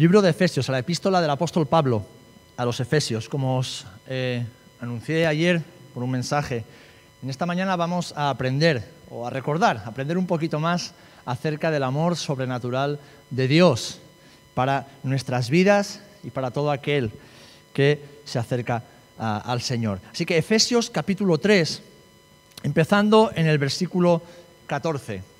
Libro de Efesios, a la epístola del apóstol Pablo a los Efesios. Como os eh, anuncié ayer por un mensaje, en esta mañana vamos a aprender o a recordar, aprender un poquito más acerca del amor sobrenatural de Dios para nuestras vidas y para todo aquel que se acerca al Señor. Así que Efesios capítulo 3, empezando en el versículo 14.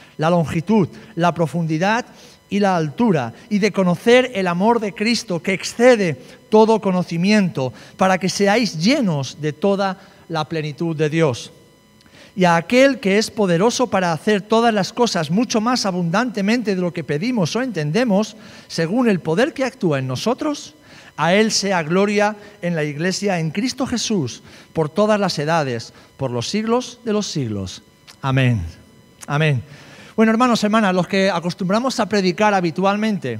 la longitud, la profundidad y la altura, y de conocer el amor de Cristo que excede todo conocimiento, para que seáis llenos de toda la plenitud de Dios. Y a aquel que es poderoso para hacer todas las cosas mucho más abundantemente de lo que pedimos o entendemos, según el poder que actúa en nosotros, a Él sea gloria en la Iglesia, en Cristo Jesús, por todas las edades, por los siglos de los siglos. Amén. Amén. Bueno, hermanos, hermanas, los que acostumbramos a predicar habitualmente,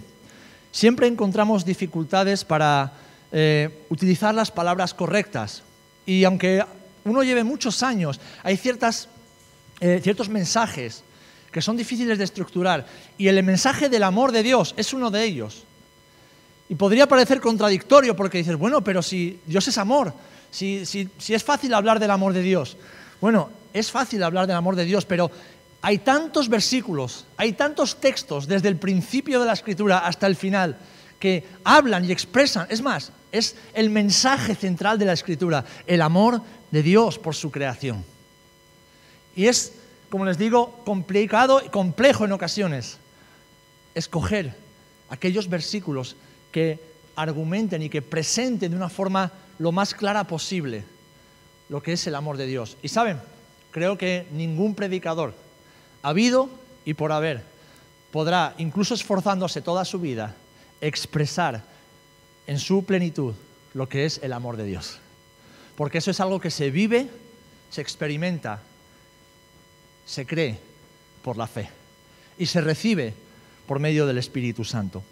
siempre encontramos dificultades para eh, utilizar las palabras correctas. Y aunque uno lleve muchos años, hay ciertas, eh, ciertos mensajes que son difíciles de estructurar. Y el mensaje del amor de Dios es uno de ellos. Y podría parecer contradictorio porque dices, bueno, pero si Dios es amor, si, si es fácil hablar del amor de Dios. Bueno, es fácil hablar del amor de Dios, pero hay tantos versículos, hay tantos textos desde el principio de la escritura hasta el final que hablan y expresan, es más, es el mensaje central de la escritura, el amor de Dios por su creación. Y es, como les digo, complicado y complejo en ocasiones escoger aquellos versículos que argumenten y que presenten de una forma lo más clara posible lo que es el amor de Dios. Y saben, creo que ningún predicador habido y por haber, podrá, incluso esforzándose toda su vida, expresar en su plenitud lo que es el amor de Dios. Porque eso es algo que se vive, se experimenta, se cree por la fe y se recibe por medio del Espíritu Santo.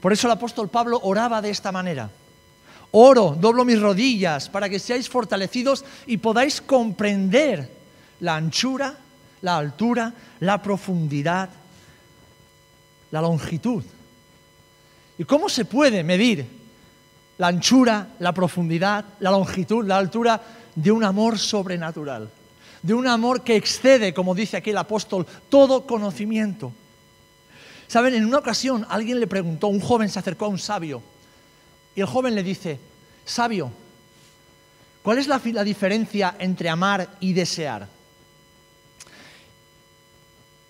Por eso el apóstol Pablo oraba de esta manera. Oro, doblo mis rodillas para que seáis fortalecidos y podáis comprender la anchura, la altura, la profundidad, la longitud. ¿Y cómo se puede medir la anchura, la profundidad, la longitud, la altura de un amor sobrenatural? De un amor que excede, como dice aquí el apóstol, todo conocimiento. Saben, en una ocasión alguien le preguntó, un joven se acercó a un sabio, y el joven le dice, sabio, ¿cuál es la, la diferencia entre amar y desear?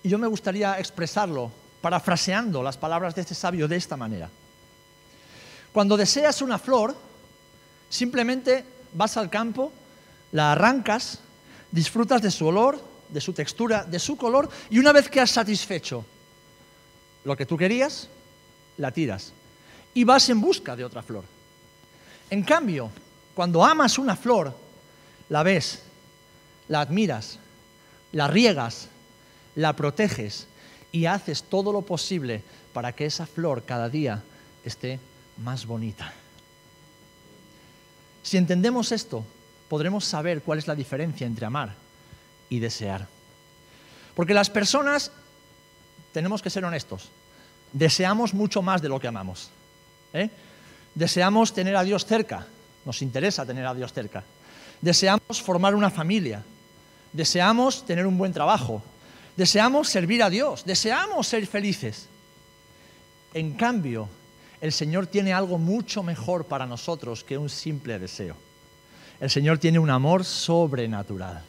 Y yo me gustaría expresarlo parafraseando las palabras de este sabio de esta manera. Cuando deseas una flor, simplemente vas al campo, la arrancas, disfrutas de su olor, de su textura, de su color, y una vez que has satisfecho lo que tú querías, la tiras y vas en busca de otra flor. En cambio, cuando amas una flor, la ves, la admiras, la riegas, la proteges y haces todo lo posible para que esa flor cada día esté más bonita. Si entendemos esto, podremos saber cuál es la diferencia entre amar y desear. Porque las personas, tenemos que ser honestos, deseamos mucho más de lo que amamos. ¿eh? Deseamos tener a Dios cerca, nos interesa tener a Dios cerca. Deseamos formar una familia, deseamos tener un buen trabajo, Deseamos servir a Dios, deseamos ser felices. En cambio, el Señor tiene algo mucho mejor para nosotros que un simple deseo. El Señor tiene un amor sobrenatural.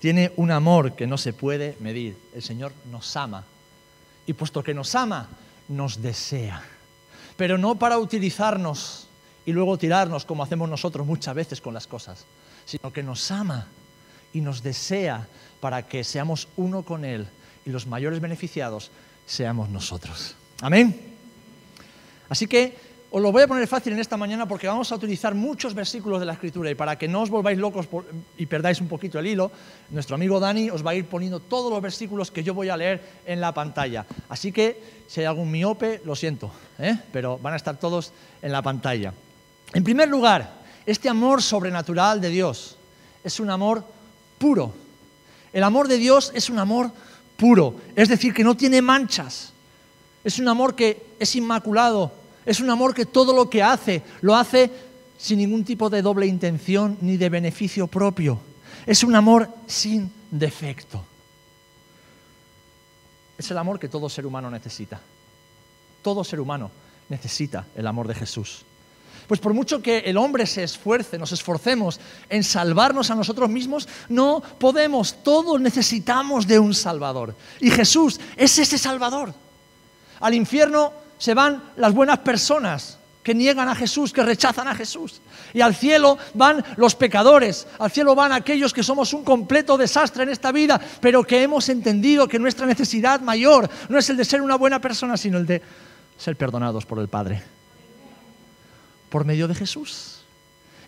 Tiene un amor que no se puede medir. El Señor nos ama. Y puesto que nos ama, nos desea. Pero no para utilizarnos y luego tirarnos como hacemos nosotros muchas veces con las cosas, sino que nos ama y nos desea para que seamos uno con Él y los mayores beneficiados seamos nosotros. Amén. Así que os lo voy a poner fácil en esta mañana porque vamos a utilizar muchos versículos de la Escritura y para que no os volváis locos y perdáis un poquito el hilo, nuestro amigo Dani os va a ir poniendo todos los versículos que yo voy a leer en la pantalla. Así que si hay algún miope, lo siento, ¿eh? pero van a estar todos en la pantalla. En primer lugar, este amor sobrenatural de Dios es un amor puro. El amor de Dios es un amor puro, es decir, que no tiene manchas. Es un amor que es inmaculado, es un amor que todo lo que hace lo hace sin ningún tipo de doble intención ni de beneficio propio. Es un amor sin defecto. Es el amor que todo ser humano necesita. Todo ser humano necesita el amor de Jesús. Pues por mucho que el hombre se esfuerce, nos esforcemos en salvarnos a nosotros mismos, no podemos. Todos necesitamos de un Salvador. Y Jesús es ese Salvador. Al infierno se van las buenas personas que niegan a Jesús, que rechazan a Jesús. Y al cielo van los pecadores, al cielo van aquellos que somos un completo desastre en esta vida, pero que hemos entendido que nuestra necesidad mayor no es el de ser una buena persona, sino el de ser perdonados por el Padre por medio de Jesús.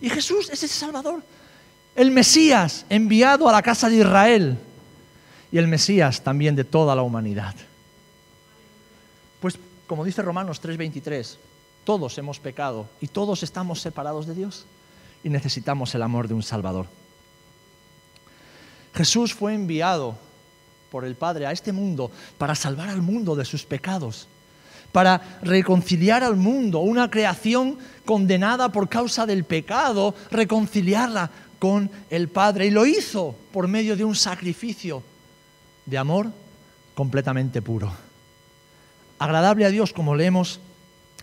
Y Jesús es ese Salvador, el Mesías enviado a la casa de Israel y el Mesías también de toda la humanidad. Pues como dice Romanos 3:23, todos hemos pecado y todos estamos separados de Dios y necesitamos el amor de un Salvador. Jesús fue enviado por el Padre a este mundo para salvar al mundo de sus pecados para reconciliar al mundo, una creación condenada por causa del pecado, reconciliarla con el Padre. Y lo hizo por medio de un sacrificio de amor completamente puro. Agradable a Dios, como leemos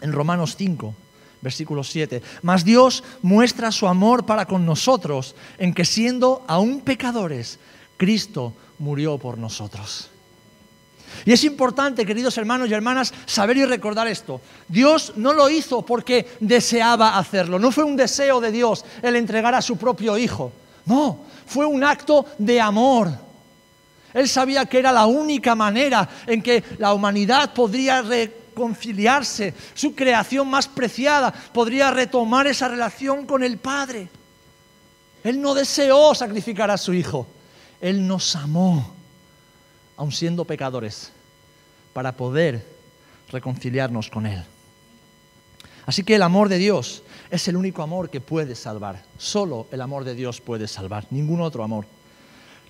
en Romanos 5, versículo 7. Mas Dios muestra su amor para con nosotros en que siendo aún pecadores, Cristo murió por nosotros. Y es importante, queridos hermanos y hermanas, saber y recordar esto. Dios no lo hizo porque deseaba hacerlo, no fue un deseo de Dios el entregar a su propio Hijo, no, fue un acto de amor. Él sabía que era la única manera en que la humanidad podría reconciliarse, su creación más preciada podría retomar esa relación con el Padre. Él no deseó sacrificar a su Hijo, Él nos amó aun siendo pecadores, para poder reconciliarnos con Él. Así que el amor de Dios es el único amor que puede salvar. Solo el amor de Dios puede salvar, ningún otro amor.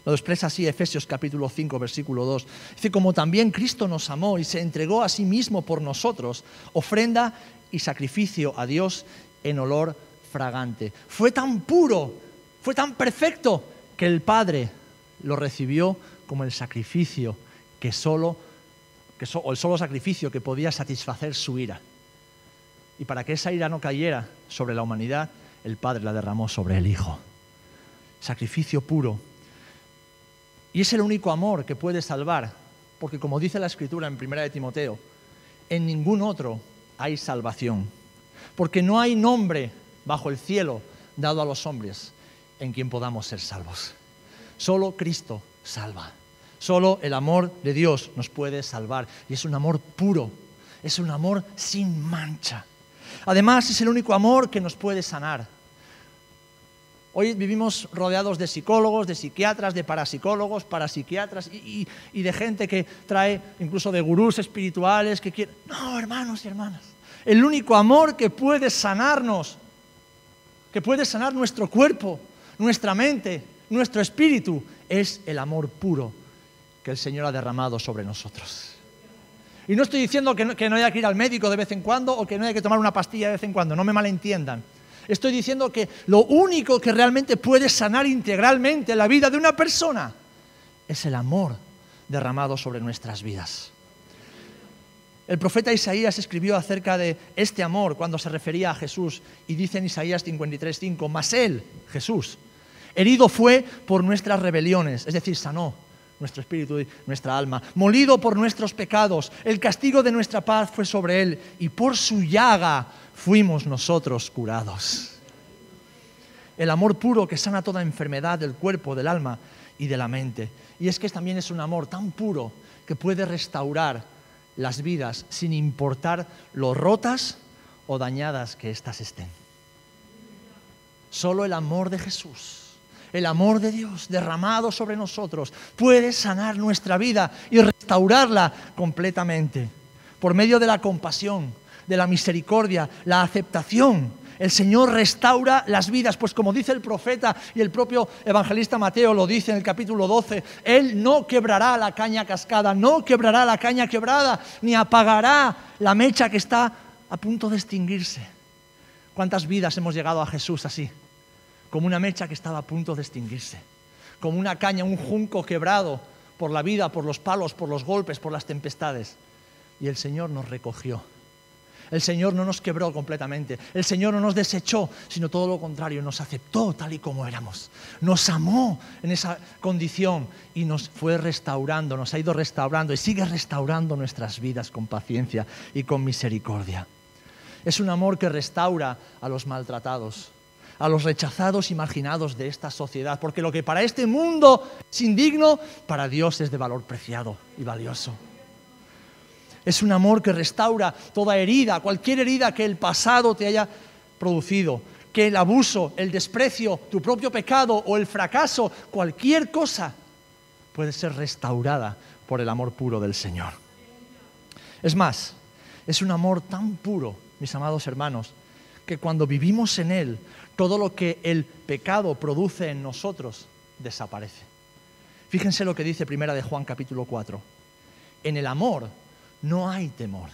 Lo expresa así Efesios capítulo 5, versículo 2. Dice, como también Cristo nos amó y se entregó a sí mismo por nosotros, ofrenda y sacrificio a Dios en olor fragante. Fue tan puro, fue tan perfecto, que el Padre lo recibió como el sacrificio que solo, o el solo sacrificio que podía satisfacer su ira. Y para que esa ira no cayera sobre la humanidad, el Padre la derramó sobre el Hijo. Sacrificio puro. Y es el único amor que puede salvar, porque como dice la Escritura en 1 de Timoteo, en ningún otro hay salvación, porque no hay nombre bajo el cielo dado a los hombres en quien podamos ser salvos. Solo Cristo salva. Solo el amor de Dios nos puede salvar. Y es un amor puro, es un amor sin mancha. Además, es el único amor que nos puede sanar. Hoy vivimos rodeados de psicólogos, de psiquiatras, de parapsicólogos, parapsiquiatras y, y, de gente que trae incluso de gurús espirituales que quieren... No, hermanos y hermanas. El único amor que puede sanarnos, que puede sanar nuestro cuerpo, nuestra mente, nuestro espíritu, es el amor puro que el Señor ha derramado sobre nosotros. Y no estoy diciendo que no, que haya que ir al médico de vez en cuando o que no haya que tomar una pastilla de vez en cuando, no me malentiendan. Estoy diciendo que lo único que realmente puede sanar integralmente la vida de una persona es el amor derramado sobre nuestras vidas. El profeta Isaías escribió acerca de este amor cuando se refería a Jesús y dice en Isaías 53:5, mas él, Jesús, herido fue por nuestras rebeliones, es decir, sanó nuestro espíritu y nuestra alma, molido por nuestros pecados, el castigo de nuestra paz fue sobre él y por su llaga fuimos nosotros curados. El amor puro que sana toda enfermedad del cuerpo, del alma y de la mente. Y es que también es un amor tan puro que puede restaurar las vidas sin importar lo rotas o dañadas que éstas estén. Solo el amor de Jesús, el amor de Dios derramado sobre nosotros puede sanar nuestra vida y restaurarla completamente por medio de la compasión, de la misericordia, la aceptación. El Señor restaura las vidas, pues como dice el profeta y el propio evangelista Mateo lo dice en el capítulo 12, Él no quebrará la caña cascada, no quebrará la caña quebrada, ni apagará la mecha que está a punto de extinguirse. ¿Cuántas vidas hemos llegado a Jesús así? Como una mecha que estaba a punto de extinguirse, como una caña, un junco quebrado por la vida, por los palos, por los golpes, por las tempestades. Y el Señor nos recogió el Señor no nos quebró completamente, el Señor no nos desechó, sino todo lo contrario, nos aceptó tal y como éramos, nos amó en esa condición y nos fue restaurando, nos ha ido restaurando y sigue restaurando nuestras vidas con paciencia y con misericordia. Es un amor que restaura a los maltratados, a los rechazados y marginados de esta sociedad, porque lo que para este mundo es indigno, para Dios es de valor preciado y valioso. Es un amor que restaura toda herida, cualquier herida que el pasado te haya producido, que el abuso, el desprecio, tu propio pecado o el fracaso, cualquier cosa puede ser restaurada por el amor puro del Señor. Es más, es un amor tan puro, mis amados hermanos, que cuando vivimos en Él, todo lo que el pecado produce en nosotros desaparece. Fíjense lo que dice Primera de Juan capítulo 4. En el amor no hay temor,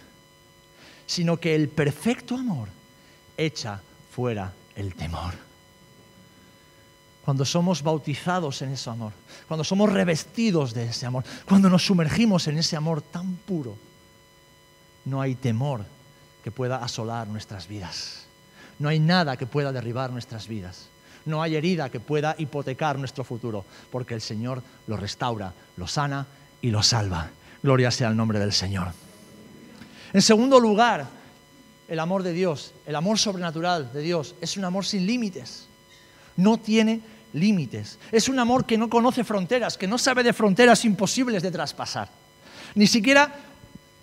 sino que el perfecto amor echa fuera el temor. Cuando somos bautizados en ese amor, cuando somos revestidos de ese amor, cuando nos sumergimos en ese amor tan puro, no hay temor que pueda asolar nuestras vidas. No hay nada que pueda derribar nuestras vidas. No hay herida que pueda hipotecar nuestro futuro, porque el Señor lo restaura, lo sana y lo salva. Gloria sea el nombre del Señor. En segundo lugar, el amor de Dios, el amor sobrenatural de Dios, es un amor sin límites. No tiene límites. Es un amor que no conoce fronteras, que no sabe de fronteras imposibles de traspasar. Ni siquiera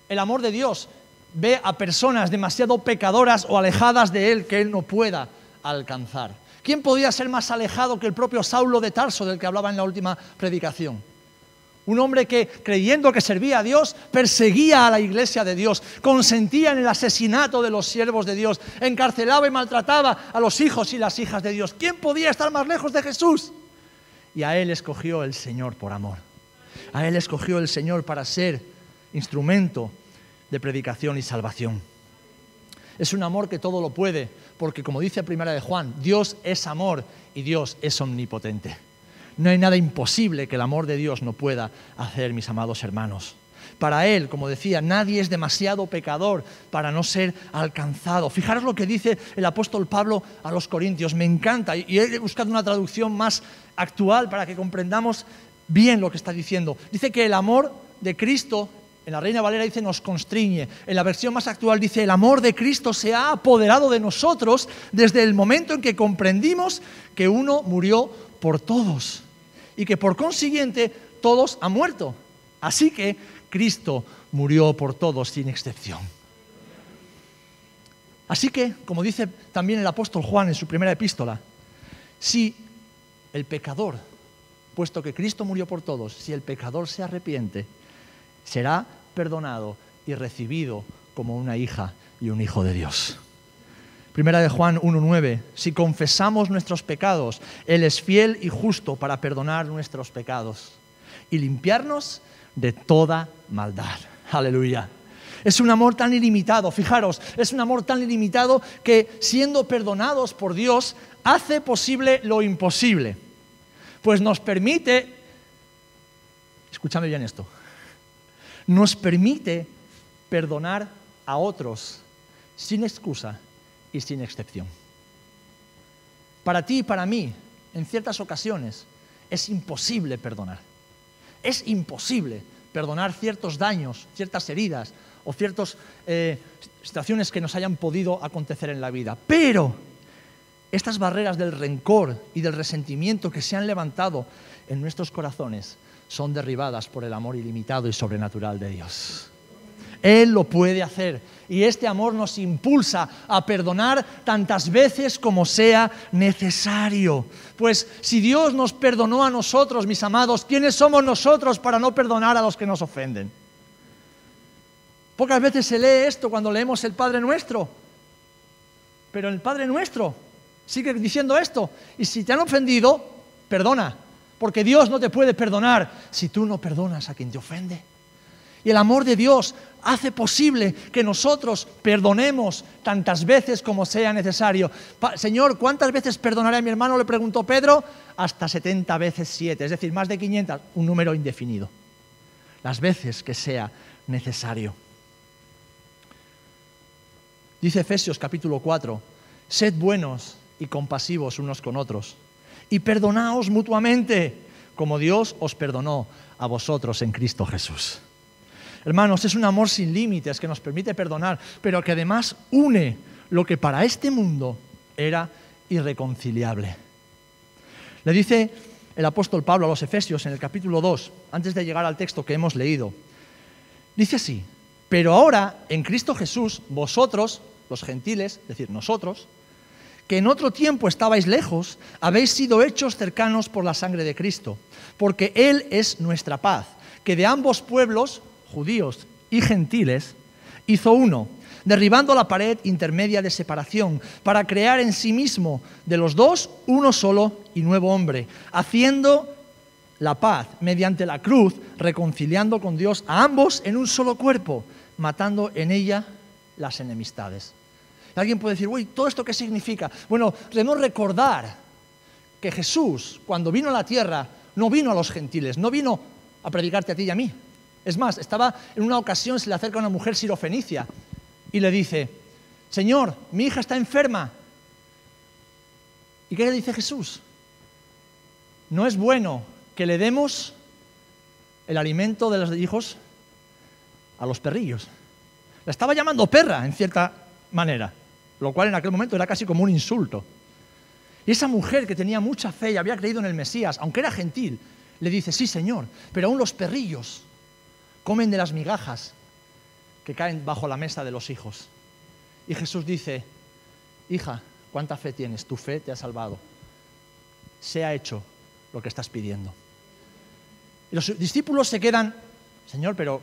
el amor de Dios ve a personas demasiado pecadoras o alejadas de Él que Él no pueda alcanzar. ¿Quién podía ser más alejado que el propio Saulo de Tarso del que hablaba en la última predicación? Un hombre que, creyendo que servía a Dios, perseguía a la iglesia de Dios, consentía en el asesinato de los siervos de Dios, encarcelaba y maltrataba a los hijos y las hijas de Dios. ¿Quién podía estar más lejos de Jesús? Y a él escogió el Señor por amor. A él escogió el Señor para ser instrumento de predicación y salvación. Es un amor que todo lo puede, porque como dice Primera de Juan, Dios es amor y Dios es omnipotente. No hay nada imposible que el amor de Dios no pueda hacer, mis amados hermanos. Para Él, como decía, nadie es demasiado pecador para no ser alcanzado. Fijaros lo que dice el apóstol Pablo a los Corintios. Me encanta y he buscado una traducción más actual para que comprendamos bien lo que está diciendo. Dice que el amor de Cristo, en la Reina Valera dice nos constriñe. En la versión más actual dice el amor de Cristo se ha apoderado de nosotros desde el momento en que comprendimos que uno murió por todos y que por consiguiente todos han muerto. Así que Cristo murió por todos sin excepción. Así que, como dice también el apóstol Juan en su primera epístola, si el pecador, puesto que Cristo murió por todos, si el pecador se arrepiente, será perdonado y recibido como una hija y un hijo de Dios. Primera de Juan 1.9, si confesamos nuestros pecados, Él es fiel y justo para perdonar nuestros pecados y limpiarnos de toda maldad. Aleluya. Es un amor tan ilimitado, fijaros, es un amor tan ilimitado que siendo perdonados por Dios hace posible lo imposible. Pues nos permite, escúchame bien esto, nos permite perdonar a otros sin excusa y sin excepción. Para ti y para mí, en ciertas ocasiones, es imposible perdonar. Es imposible perdonar ciertos daños, ciertas heridas o ciertas eh, situaciones que nos hayan podido acontecer en la vida. Pero estas barreras del rencor y del resentimiento que se han levantado en nuestros corazones son derribadas por el amor ilimitado y sobrenatural de Dios. Él lo puede hacer. Y este amor nos impulsa a perdonar tantas veces como sea necesario. Pues si Dios nos perdonó a nosotros, mis amados, ¿quiénes somos nosotros para no perdonar a los que nos ofenden? Pocas veces se lee esto cuando leemos el Padre Nuestro. Pero el Padre Nuestro sigue diciendo esto. Y si te han ofendido, perdona. Porque Dios no te puede perdonar si tú no perdonas a quien te ofende. Y el amor de Dios hace posible que nosotros perdonemos tantas veces como sea necesario. Señor, ¿cuántas veces perdonaré a mi hermano? Le preguntó Pedro. Hasta 70 veces 7, es decir, más de 500, un número indefinido. Las veces que sea necesario. Dice Efesios capítulo 4, sed buenos y compasivos unos con otros y perdonaos mutuamente como Dios os perdonó a vosotros en Cristo Jesús. Hermanos, es un amor sin límites que nos permite perdonar, pero que además une lo que para este mundo era irreconciliable. Le dice el apóstol Pablo a los Efesios en el capítulo 2, antes de llegar al texto que hemos leído. Dice así, pero ahora en Cristo Jesús, vosotros, los gentiles, es decir, nosotros, que en otro tiempo estabais lejos, habéis sido hechos cercanos por la sangre de Cristo, porque Él es nuestra paz, que de ambos pueblos judíos y gentiles, hizo uno, derribando la pared intermedia de separación, para crear en sí mismo de los dos uno solo y nuevo hombre, haciendo la paz mediante la cruz, reconciliando con Dios a ambos en un solo cuerpo, matando en ella las enemistades. Alguien puede decir, uy, ¿todo esto qué significa? Bueno, debemos recordar que Jesús, cuando vino a la tierra, no vino a los gentiles, no vino a predicarte a ti y a mí, es más, estaba en una ocasión, se le acerca una mujer sirofenicia y le dice, Señor, mi hija está enferma. ¿Y qué le dice Jesús? No es bueno que le demos el alimento de los hijos a los perrillos. La estaba llamando perra, en cierta manera, lo cual en aquel momento era casi como un insulto. Y esa mujer que tenía mucha fe y había creído en el Mesías, aunque era gentil, le dice, sí, Señor, pero aún los perrillos comen de las migajas que caen bajo la mesa de los hijos. Y Jesús dice, hija, ¿cuánta fe tienes? Tu fe te ha salvado. Se ha hecho lo que estás pidiendo. Y los discípulos se quedan, Señor, pero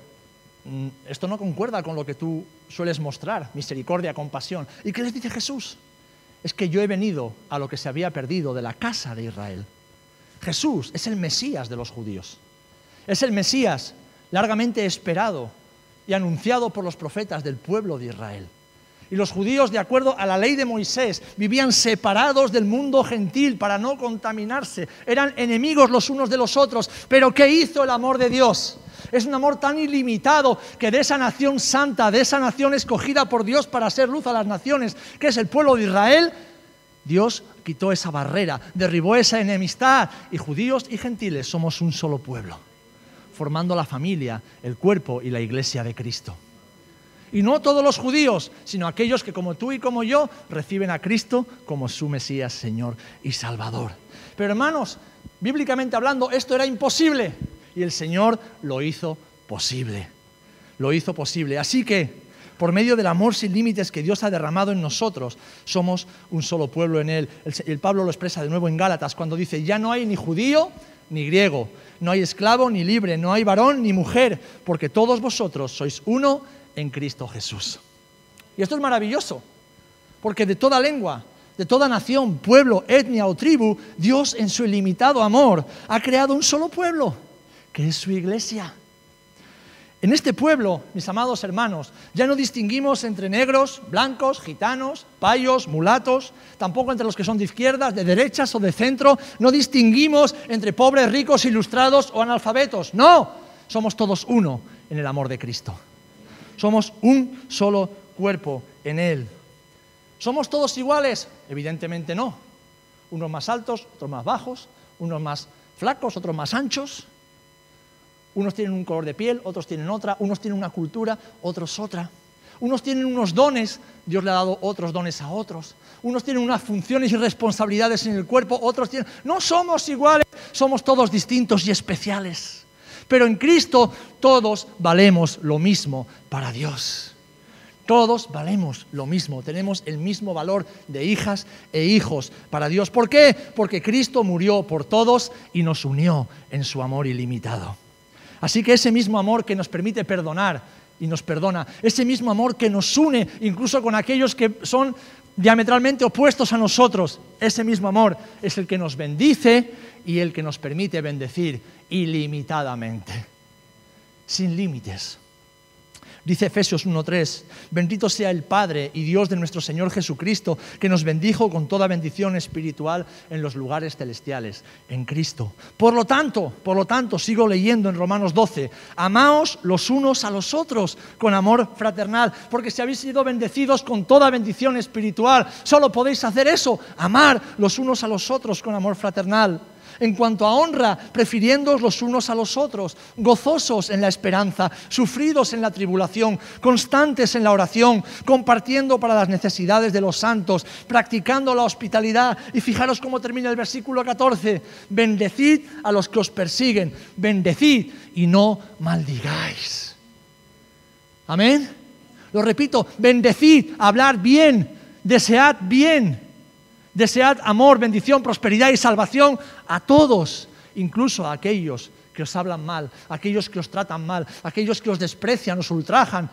mm, esto no concuerda con lo que tú sueles mostrar, misericordia, compasión. ¿Y qué les dice Jesús? Es que yo he venido a lo que se había perdido de la casa de Israel. Jesús es el Mesías de los judíos. Es el Mesías largamente esperado y anunciado por los profetas del pueblo de Israel. Y los judíos, de acuerdo a la ley de Moisés, vivían separados del mundo gentil para no contaminarse. Eran enemigos los unos de los otros. Pero ¿qué hizo el amor de Dios? Es un amor tan ilimitado que de esa nación santa, de esa nación escogida por Dios para ser luz a las naciones, que es el pueblo de Israel, Dios quitó esa barrera, derribó esa enemistad y judíos y gentiles somos un solo pueblo formando la familia, el cuerpo y la iglesia de Cristo. Y no todos los judíos, sino aquellos que como tú y como yo reciben a Cristo como su Mesías, Señor y Salvador. Pero hermanos, bíblicamente hablando, esto era imposible y el Señor lo hizo posible. Lo hizo posible. Así que, por medio del amor sin límites que Dios ha derramado en nosotros, somos un solo pueblo en Él. El, el Pablo lo expresa de nuevo en Gálatas cuando dice, ya no hay ni judío ni griego, no hay esclavo ni libre, no hay varón ni mujer, porque todos vosotros sois uno en Cristo Jesús. Y esto es maravilloso, porque de toda lengua, de toda nación, pueblo, etnia o tribu, Dios en su ilimitado amor ha creado un solo pueblo, que es su iglesia. En este pueblo, mis amados hermanos, ya no distinguimos entre negros, blancos, gitanos, payos, mulatos, tampoco entre los que son de izquierdas, de derechas o de centro, no distinguimos entre pobres, ricos, ilustrados o analfabetos, no, somos todos uno en el amor de Cristo. Somos un solo cuerpo en Él. ¿Somos todos iguales? Evidentemente no. Unos más altos, otros más bajos, unos más flacos, otros más anchos. Unos tienen un color de piel, otros tienen otra, unos tienen una cultura, otros otra. Unos tienen unos dones, Dios le ha dado otros dones a otros. Unos tienen unas funciones y responsabilidades en el cuerpo, otros tienen... No somos iguales, somos todos distintos y especiales. Pero en Cristo todos valemos lo mismo para Dios. Todos valemos lo mismo, tenemos el mismo valor de hijas e hijos para Dios. ¿Por qué? Porque Cristo murió por todos y nos unió en su amor ilimitado. Así que ese mismo amor que nos permite perdonar y nos perdona, ese mismo amor que nos une incluso con aquellos que son diametralmente opuestos a nosotros, ese mismo amor es el que nos bendice y el que nos permite bendecir ilimitadamente, sin límites. Dice Efesios 1.3, bendito sea el Padre y Dios de nuestro Señor Jesucristo, que nos bendijo con toda bendición espiritual en los lugares celestiales, en Cristo. Por lo tanto, por lo tanto, sigo leyendo en Romanos 12, amaos los unos a los otros con amor fraternal, porque si habéis sido bendecidos con toda bendición espiritual, solo podéis hacer eso, amar los unos a los otros con amor fraternal en cuanto a honra, prefiriéndoos los unos a los otros, gozosos en la esperanza, sufridos en la tribulación, constantes en la oración, compartiendo para las necesidades de los santos, practicando la hospitalidad. Y fijaros cómo termina el versículo 14, bendecid a los que os persiguen, bendecid y no maldigáis. Amén. Lo repito, bendecid, hablar bien, desead bien Desead amor, bendición, prosperidad y salvación a todos, incluso a aquellos que os hablan mal, aquellos que os tratan mal, aquellos que os desprecian, os ultrajan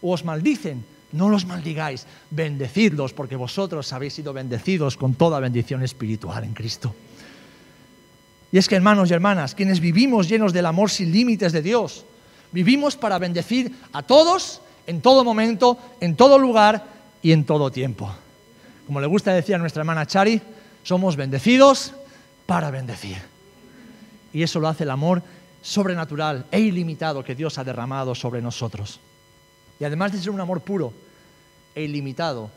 o os maldicen. No los maldigáis, bendecidlos, porque vosotros habéis sido bendecidos con toda bendición espiritual en Cristo. Y es que, hermanos y hermanas, quienes vivimos llenos del amor sin límites de Dios, vivimos para bendecir a todos, en todo momento, en todo lugar y en todo tiempo. Como le gusta decir a nuestra hermana Chari, somos bendecidos para bendecir. Y eso lo hace el amor sobrenatural e ilimitado que Dios ha derramado sobre nosotros. Y además de ser un amor puro e ilimitado,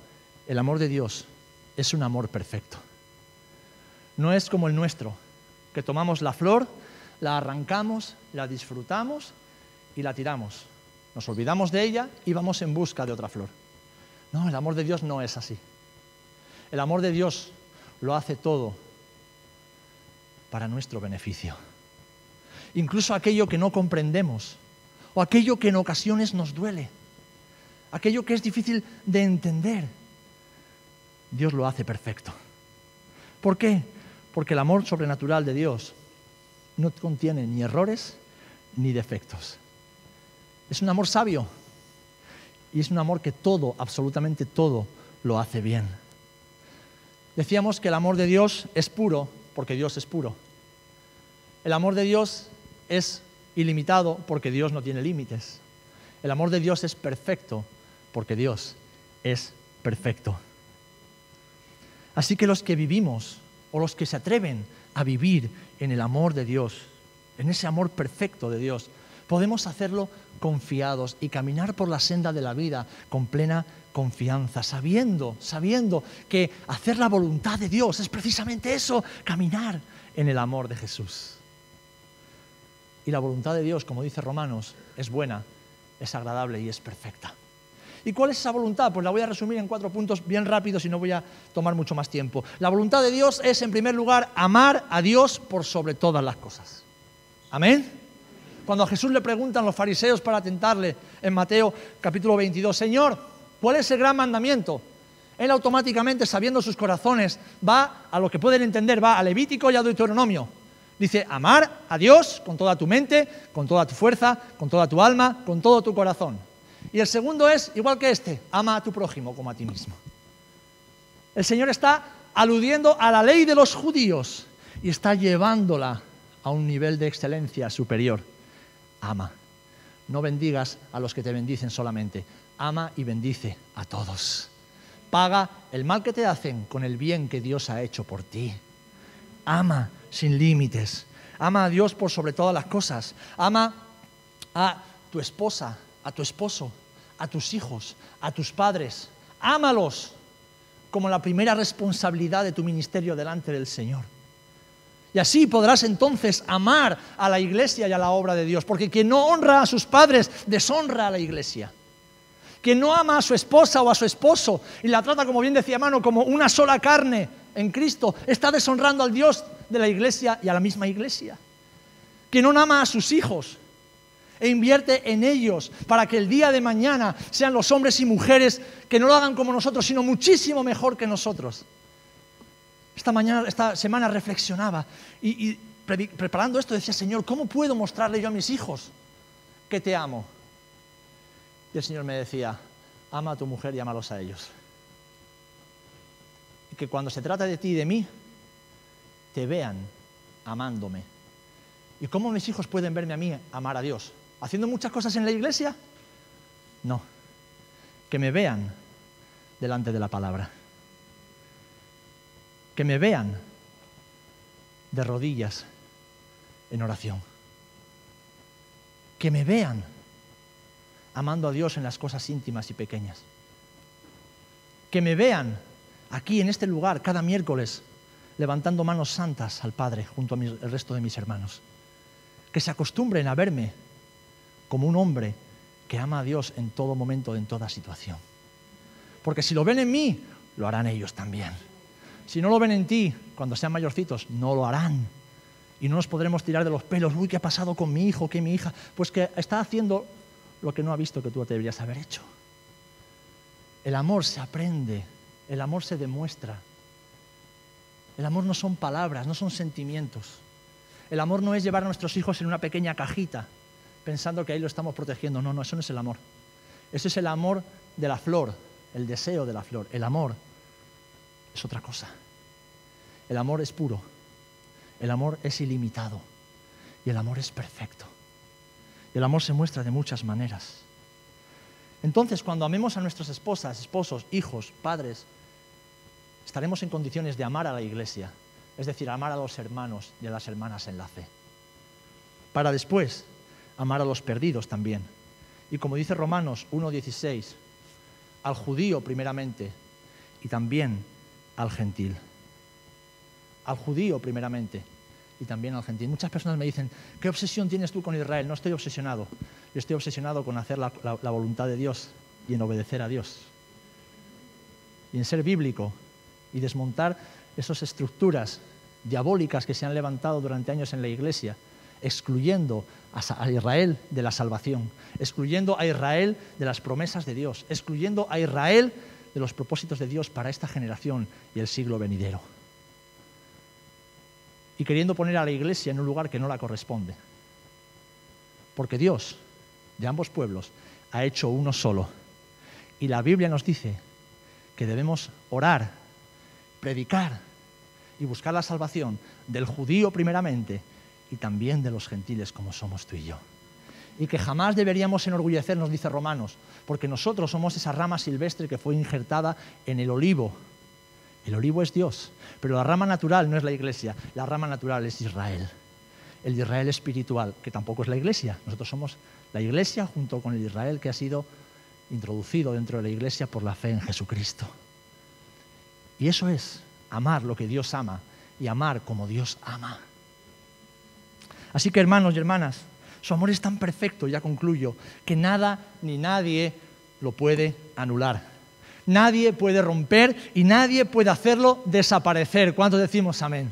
el amor de Dios es un amor perfecto. No es como el nuestro, que tomamos la flor, la arrancamos, la disfrutamos y la tiramos. Nos olvidamos de ella y vamos en busca de otra flor. No, el amor de Dios no es así. El amor de Dios lo hace todo para nuestro beneficio. Incluso aquello que no comprendemos o aquello que en ocasiones nos duele, aquello que es difícil de entender, Dios lo hace perfecto. ¿Por qué? Porque el amor sobrenatural de Dios no contiene ni errores ni defectos. Es un amor sabio y es un amor que todo, absolutamente todo, lo hace bien. Decíamos que el amor de Dios es puro porque Dios es puro. El amor de Dios es ilimitado porque Dios no tiene límites. El amor de Dios es perfecto porque Dios es perfecto. Así que los que vivimos o los que se atreven a vivir en el amor de Dios, en ese amor perfecto de Dios, podemos hacerlo confiados y caminar por la senda de la vida con plena confianza, sabiendo, sabiendo que hacer la voluntad de Dios es precisamente eso, caminar en el amor de Jesús. Y la voluntad de Dios, como dice Romanos, es buena, es agradable y es perfecta. ¿Y cuál es esa voluntad? Pues la voy a resumir en cuatro puntos bien rápidos y no voy a tomar mucho más tiempo. La voluntad de Dios es, en primer lugar, amar a Dios por sobre todas las cosas. Amén. Cuando a Jesús le preguntan los fariseos para tentarle en Mateo capítulo 22, Señor, ¿cuál es el gran mandamiento? Él automáticamente, sabiendo sus corazones, va a lo que pueden entender, va a Levítico y a Deuteronomio. Dice, amar a Dios con toda tu mente, con toda tu fuerza, con toda tu alma, con todo tu corazón. Y el segundo es, igual que este, ama a tu prójimo como a ti mismo. El Señor está aludiendo a la ley de los judíos y está llevándola a un nivel de excelencia superior ama. No bendigas a los que te bendicen solamente, ama y bendice a todos. Paga el mal que te hacen con el bien que Dios ha hecho por ti. Ama sin límites. Ama a Dios por sobre todas las cosas. Ama a tu esposa, a tu esposo, a tus hijos, a tus padres. Ámalos como la primera responsabilidad de tu ministerio delante del Señor. Y así podrás entonces amar a la iglesia y a la obra de Dios, porque quien no honra a sus padres deshonra a la iglesia. Quien no ama a su esposa o a su esposo y la trata, como bien decía Mano, como una sola carne en Cristo, está deshonrando al Dios de la iglesia y a la misma iglesia. que no ama a sus hijos e invierte en ellos para que el día de mañana sean los hombres y mujeres que no lo hagan como nosotros, sino muchísimo mejor que nosotros. Esta mañana, esta semana reflexionaba y, preparando esto decía, Señor, ¿cómo puedo mostrarle yo a mis hijos que te amo? Y el Señor me decía, ama a tu mujer y amalos a ellos. Y que cuando se trata de ti y de mí, te vean amándome. ¿Y cómo mis hijos pueden verme a mí amar a Dios? ¿Haciendo muchas cosas en la iglesia? No. Que me vean delante de la palabra. Que me vean de rodillas en oración. Que me vean amando a Dios en las cosas íntimas y pequeñas. Que me vean aquí en este lugar cada miércoles levantando manos santas al Padre junto al resto de mis hermanos. Que se acostumbren a verme como un hombre que ama a Dios en todo momento, en toda situación. Porque si lo ven en mí, lo harán ellos también. Si no lo ven en ti, cuando sean mayorcitos, no lo harán. Y no nos podremos tirar de los pelos, uy, ¿qué ha pasado con mi hijo, qué mi hija? Pues que está haciendo lo que no ha visto que tú deberías haber hecho. El amor se aprende, el amor se demuestra. El amor no son palabras, no son sentimientos. El amor no es llevar a nuestros hijos en una pequeña cajita pensando que ahí lo estamos protegiendo. No, no, eso no es el amor. Eso es el amor de la flor, el deseo de la flor. El amor es otra cosa. El amor es puro. El amor es ilimitado. Y el amor es perfecto. Y el amor se muestra de muchas maneras. Entonces, cuando amemos a nuestras esposas, esposos, hijos, padres, estaremos en condiciones de amar a la iglesia, es decir, amar a los hermanos y a las hermanas en la fe. Para después, amar a los perdidos también. Y como dice Romanos 1.16, al judío primeramente y también al gentil. Al judío primeramente y también al gentil. Muchas personas me dicen, ¿qué obsesión tienes tú con Israel? No estoy obsesionado. Yo estoy obsesionado con hacer la, voluntad de Dios y en obedecer a Dios. Y en ser bíblico y desmontar esas estructuras diabólicas que se han levantado durante años en la iglesia, excluyendo a Israel de la salvación, excluyendo a Israel de las promesas de Dios, excluyendo a Israel de los propósitos de Dios para esta generación y el siglo venidero y queriendo poner a la iglesia en un lugar que no la corresponde. Porque Dios, de ambos pueblos, ha hecho uno solo. Y la Biblia nos dice que debemos orar, predicar y buscar la salvación del judío primeramente y también de los gentiles como somos tú y yo. Y que jamás deberíamos enorgullecernos, dice Romanos, porque nosotros somos esa rama silvestre que fue injertada en el olivo el olivo es Dios, pero la rama natural no es la iglesia, la rama natural es Israel. El Israel espiritual, que tampoco es la iglesia. Nosotros somos la iglesia junto con el Israel que ha sido introducido dentro de la iglesia por la fe en Jesucristo. Y eso es amar lo que Dios ama y amar como Dios ama. Así que hermanos y hermanas, su amor es tan perfecto, ya concluyo, que nada ni nadie lo puede anular nadie puede romper y nadie puede hacerlo desaparecer. ¿Cuántos decimos amén?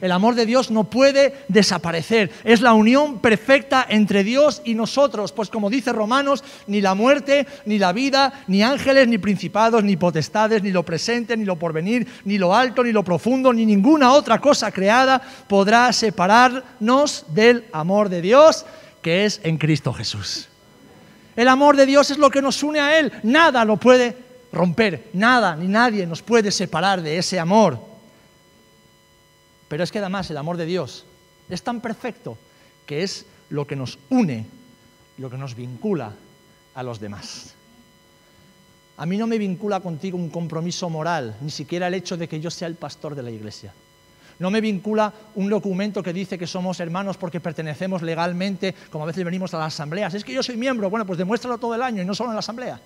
El amor de Dios no puede desaparecer. Es la unión perfecta entre Dios y nosotros. Pues como dice Romanos, ni la muerte, ni la vida, ni ángeles, ni principados, ni potestades, ni lo presente, ni lo porvenir, ni lo alto, ni lo profundo, ni ninguna otra cosa creada podrá separarnos del amor de Dios que es en Cristo Jesús. El amor de Dios es lo que nos une a Él. Nada lo puede romper. Nada ni nadie nos puede separar de ese amor. Pero es que además el amor de Dios es tan perfecto que es lo que nos une, lo que nos vincula a los demás. A mí no me vincula contigo un compromiso moral, ni siquiera el hecho de que yo sea el pastor de la iglesia. No me vincula un documento que dice que somos hermanos porque pertenecemos legalmente, como a veces venimos a las asambleas. Es que yo soy miembro, bueno, pues demuéstralo todo el año y no solo en la asamblea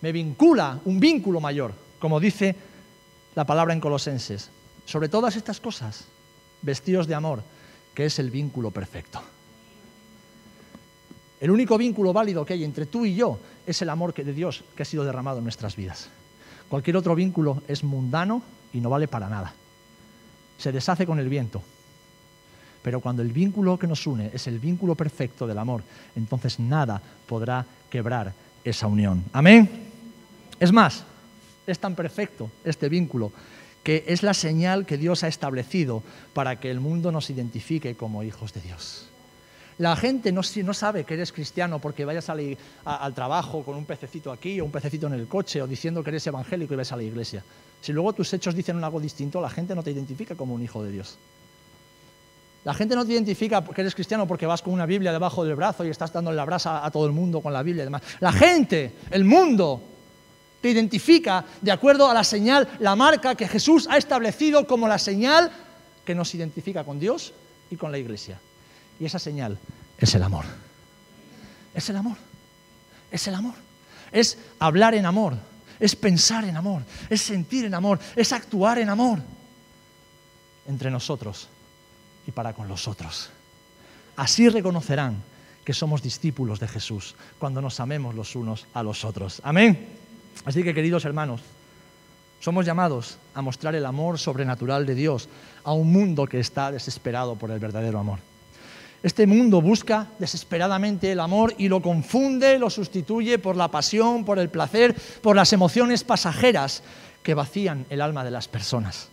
me vincula un vínculo mayor, como dice la palabra en Colosenses. Sobre todas estas cosas, vestidos de amor, que es el vínculo perfecto. El único vínculo válido que hay entre tú y yo es el amor de Dios que ha sido derramado en nuestras vidas. Cualquier otro vínculo es mundano y no vale para nada. Se deshace con el viento. Pero cuando el vínculo que nos une es el vínculo perfecto del amor, entonces nada podrá quebrar esa unión. Amén. Es más, es tan perfecto este vínculo que es la señal que Dios ha establecido para que el mundo nos identifique como hijos de Dios. La gente no, sabe que eres cristiano porque vayas al trabajo con un pececito aquí o un pececito en el coche o diciendo que eres evangélico y vas a la iglesia. Si luego tus hechos dicen algo distinto, la gente no te identifica como un hijo de Dios. La gente no te identifica que eres cristiano porque vas con una Biblia debajo del brazo y estás dando la brasa a todo el mundo con la Biblia y demás. La gente, el mundo, te identifica de acuerdo a la señal, la marca que Jesús ha establecido como la señal que nos identifica con Dios y con la iglesia. Y esa señal es el amor. Es el amor. Es el amor. Es hablar en amor. Es pensar en amor. Es sentir en amor. Es actuar en amor. Entre nosotros y para con los otros. Así reconocerán que somos discípulos de Jesús cuando nos amemos los unos a los otros. Amén. Así que queridos hermanos, somos llamados a mostrar el amor sobrenatural de Dios a un mundo que está desesperado por el verdadero amor. Este mundo busca desesperadamente el amor y lo confunde, lo sustituye por la pasión, por el placer, por las emociones pasajeras que vacían el alma de las personas.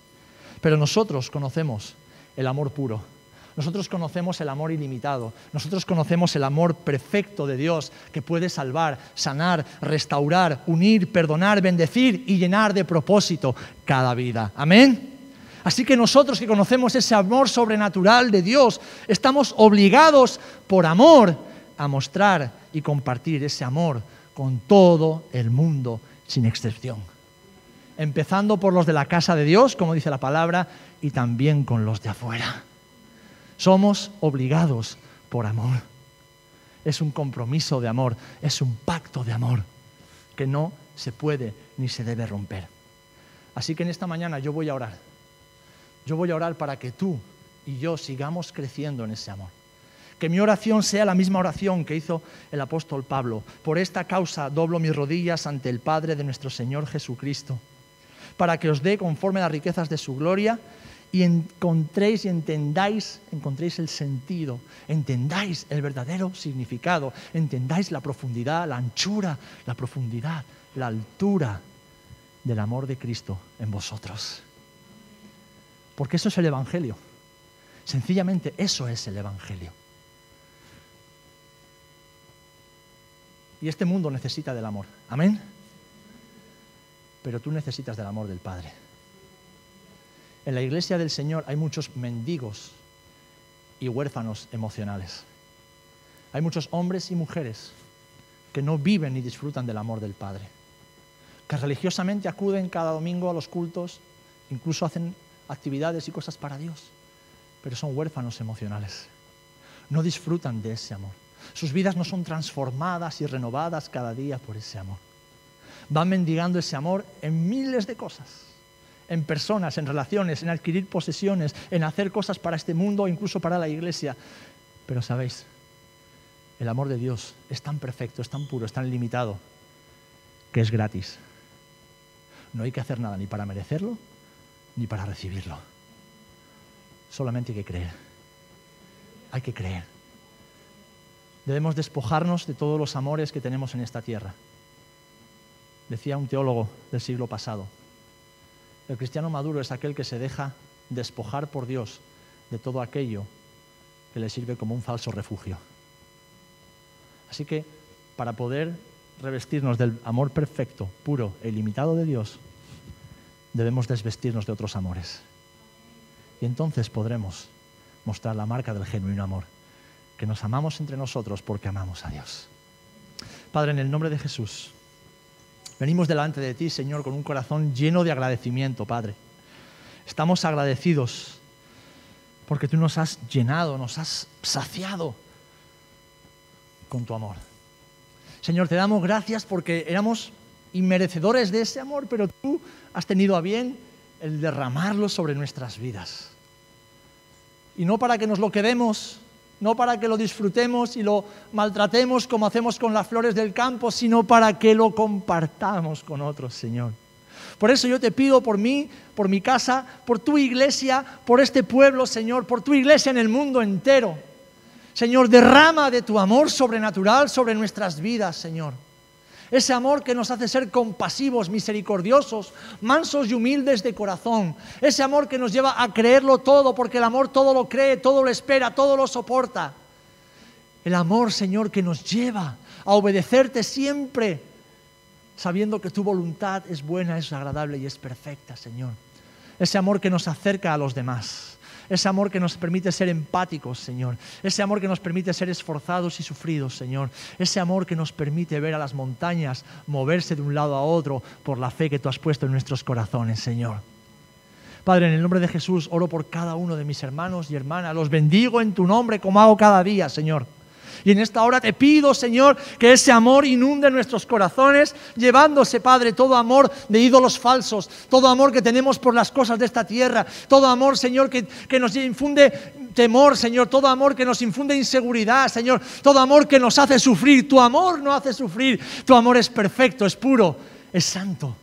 Pero nosotros conocemos el amor puro. Nosotros conocemos el amor ilimitado. Nosotros conocemos el amor perfecto de Dios que puede salvar, sanar, restaurar, unir, perdonar, bendecir y llenar de propósito cada vida. Amén. Así que nosotros que conocemos ese amor sobrenatural de Dios, estamos obligados por amor a mostrar y compartir ese amor con todo el mundo sin excepción. Empezando por los de la casa de Dios, como dice la palabra, y también con los de afuera. Somos obligados por amor. Es un compromiso de amor, es un pacto de amor que no se puede ni se debe romper. Así que en esta mañana yo voy a orar yo voy a orar para que tú y yo sigamos creciendo en ese amor. Que mi oración sea la misma oración que hizo el apóstol Pablo. Por esta causa doblo mis rodillas ante el Padre de nuestro Señor Jesucristo, para que os dé conforme las riquezas de su gloria y encontréis y entendáis, encontréis el sentido, entendáis el verdadero significado, entendáis la profundidad, la anchura, la profundidad, la altura del amor de Cristo en vosotros. Porque eso es el Evangelio. Sencillamente eso es el Evangelio. Y este mundo necesita del amor. Amén. Pero tú necesitas del amor del Padre. En la iglesia del Señor hay muchos mendigos y huérfanos emocionales. Hay muchos hombres y mujeres que no viven ni disfrutan del amor del Padre. Que religiosamente acuden cada domingo a los cultos, incluso hacen actividades y cosas para Dios, pero son huérfanos emocionales. No disfrutan de ese amor. Sus vidas no son transformadas y renovadas cada día por ese amor. Van mendigando ese amor en miles de cosas, en personas, en relaciones, en adquirir posesiones, en hacer cosas para este mundo, incluso para la iglesia. Pero sabéis, el amor de Dios es tan perfecto, es tan puro, es tan limitado, que es gratis. No hay que hacer nada ni para merecerlo, ni para recibirlo. Solamente hay que creer. Hay que creer. Debemos despojarnos de todos los amores que tenemos en esta tierra. Decía un teólogo del siglo pasado, el cristiano maduro es aquel que se deja despojar por Dios de todo aquello que le sirve como un falso refugio. Así que para poder revestirnos del amor perfecto, puro e ilimitado de Dios, debemos desvestirnos de otros amores. Y entonces podremos mostrar la marca del genuino amor, que nos amamos entre nosotros porque amamos a Dios. Padre, en el nombre de Jesús, venimos delante de ti, Señor, con un corazón lleno de agradecimiento, Padre. Estamos agradecidos porque tú nos has llenado, nos has saciado con tu amor. Señor, te damos gracias porque éramos inmerecedores de ese amor, pero tú has tenido a bien el derramarlo sobre nuestras vidas. Y no para que nos lo quedemos, no para que lo disfrutemos y lo maltratemos como hacemos con las flores del campo, sino para que lo compartamos con otros, Señor. Por eso yo te pido por mí, por mi casa, por tu iglesia, por este pueblo, Señor, por tu iglesia en el mundo entero. Señor, derrama de tu amor sobrenatural sobre nuestras vidas, Señor. Ese amor que nos hace ser compasivos, misericordiosos, mansos y humildes de corazón. Ese amor que nos lleva a creerlo todo, porque el amor todo lo cree, todo lo espera, todo lo soporta. El amor, Señor, que nos lleva a obedecerte siempre, sabiendo que tu voluntad es buena, es agradable y es perfecta, Señor. Ese amor que nos acerca a los demás ese amor que nos permite ser empáticos, Señor. Ese amor que nos permite ser esforzados y sufridos, Señor. Ese amor que nos permite ver a las montañas moverse de un lado a otro por la fe que tú has puesto en nuestros corazones, Señor. Padre, en el nombre de Jesús oro por cada uno de mis hermanos y hermanas. Los bendigo en tu nombre como hago cada día, Señor. Y en esta hora te pido, Señor, que ese amor inunde nuestros corazones, llevándose, Padre, todo amor de ídolos falsos, todo amor que tenemos por las cosas de esta tierra, todo amor, Señor, que, que nos infunde temor, Señor, todo amor que nos infunde inseguridad, Señor, todo amor que nos hace sufrir. Tu amor no hace sufrir, tu amor es perfecto, es puro, es santo.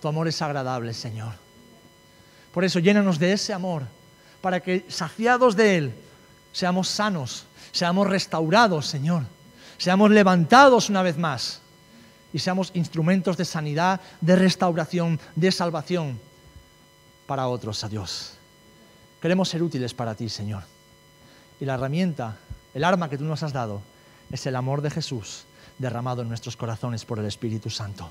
Tu amor es agradable, Señor. Por eso llénanos de ese amor, para que saciados de él seamos sanos, seamos restaurados, Señor, seamos levantados una vez más y seamos instrumentos de sanidad, de restauración, de salvación para otros, a Dios. Queremos ser útiles para ti, Señor. Y la herramienta, el arma que tú nos has dado, es el amor de Jesús derramado en nuestros corazones por el Espíritu Santo.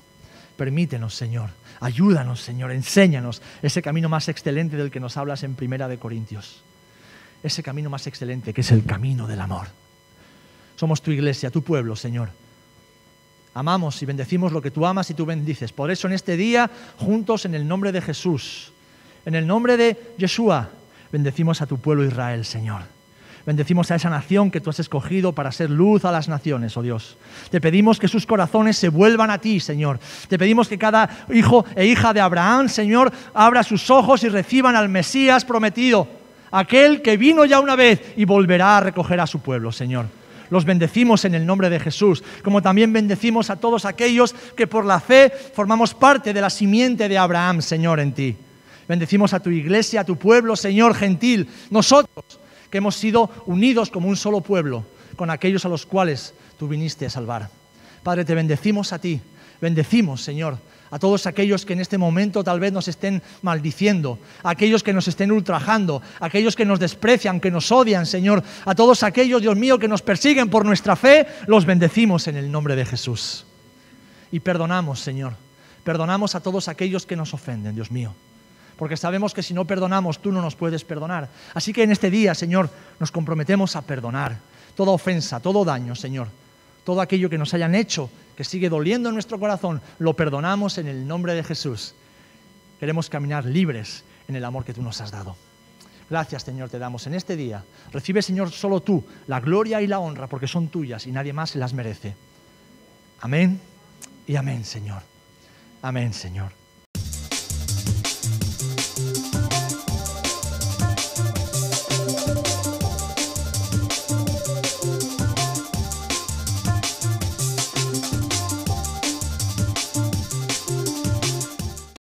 Permítenos, Señor, ayúdanos, Señor, enséñanos ese camino más excelente del que nos hablas en Primera de Corintios ese camino más excelente que es el camino del amor. Somos tu iglesia, tu pueblo, Señor. Amamos y bendecimos lo que tú amas y tú bendices. Por eso en este día, juntos en el nombre de Jesús, en el nombre de Yeshua, bendecimos a tu pueblo Israel, Señor. Bendecimos a esa nación que tú has escogido para ser luz a las naciones, oh Dios. Te pedimos que sus corazones se vuelvan a ti, Señor. Te pedimos que cada hijo e hija de Abraham, Señor, abra sus ojos y reciban al Mesías prometido aquel que vino ya una vez y volverá a recoger a su pueblo, Señor. Los bendecimos en el nombre de Jesús, como también bendecimos a todos aquellos que por la fe formamos parte de la simiente de Abraham, Señor, en ti. Bendecimos a tu iglesia, a tu pueblo, Señor gentil, nosotros que hemos sido unidos como un solo pueblo con aquellos a los cuales tú viniste a salvar. Padre, te bendecimos a ti, bendecimos, Señor, a todos aquellos que en este momento tal vez nos estén maldiciendo, a aquellos que nos estén ultrajando, a aquellos que nos desprecian, que nos odian, Señor, a todos aquellos, Dios mío, que nos persiguen por nuestra fe, los bendecimos en el nombre de Jesús. Y perdonamos, Señor, perdonamos a todos aquellos que nos ofenden, Dios mío, porque sabemos que si no perdonamos, tú no nos puedes perdonar. Así que en este día, Señor, nos comprometemos a perdonar toda ofensa, todo daño, Señor, todo aquello que nos hayan hecho que sigue doliendo en nuestro corazón, lo perdonamos en el nombre de Jesús. Queremos caminar libres en el amor que tú nos has dado. Gracias, Señor, te damos en este día. Recibe, Señor, solo tú la gloria y la honra, porque son tuyas y nadie más se las merece. Amén y amén, Señor. Amén, Señor.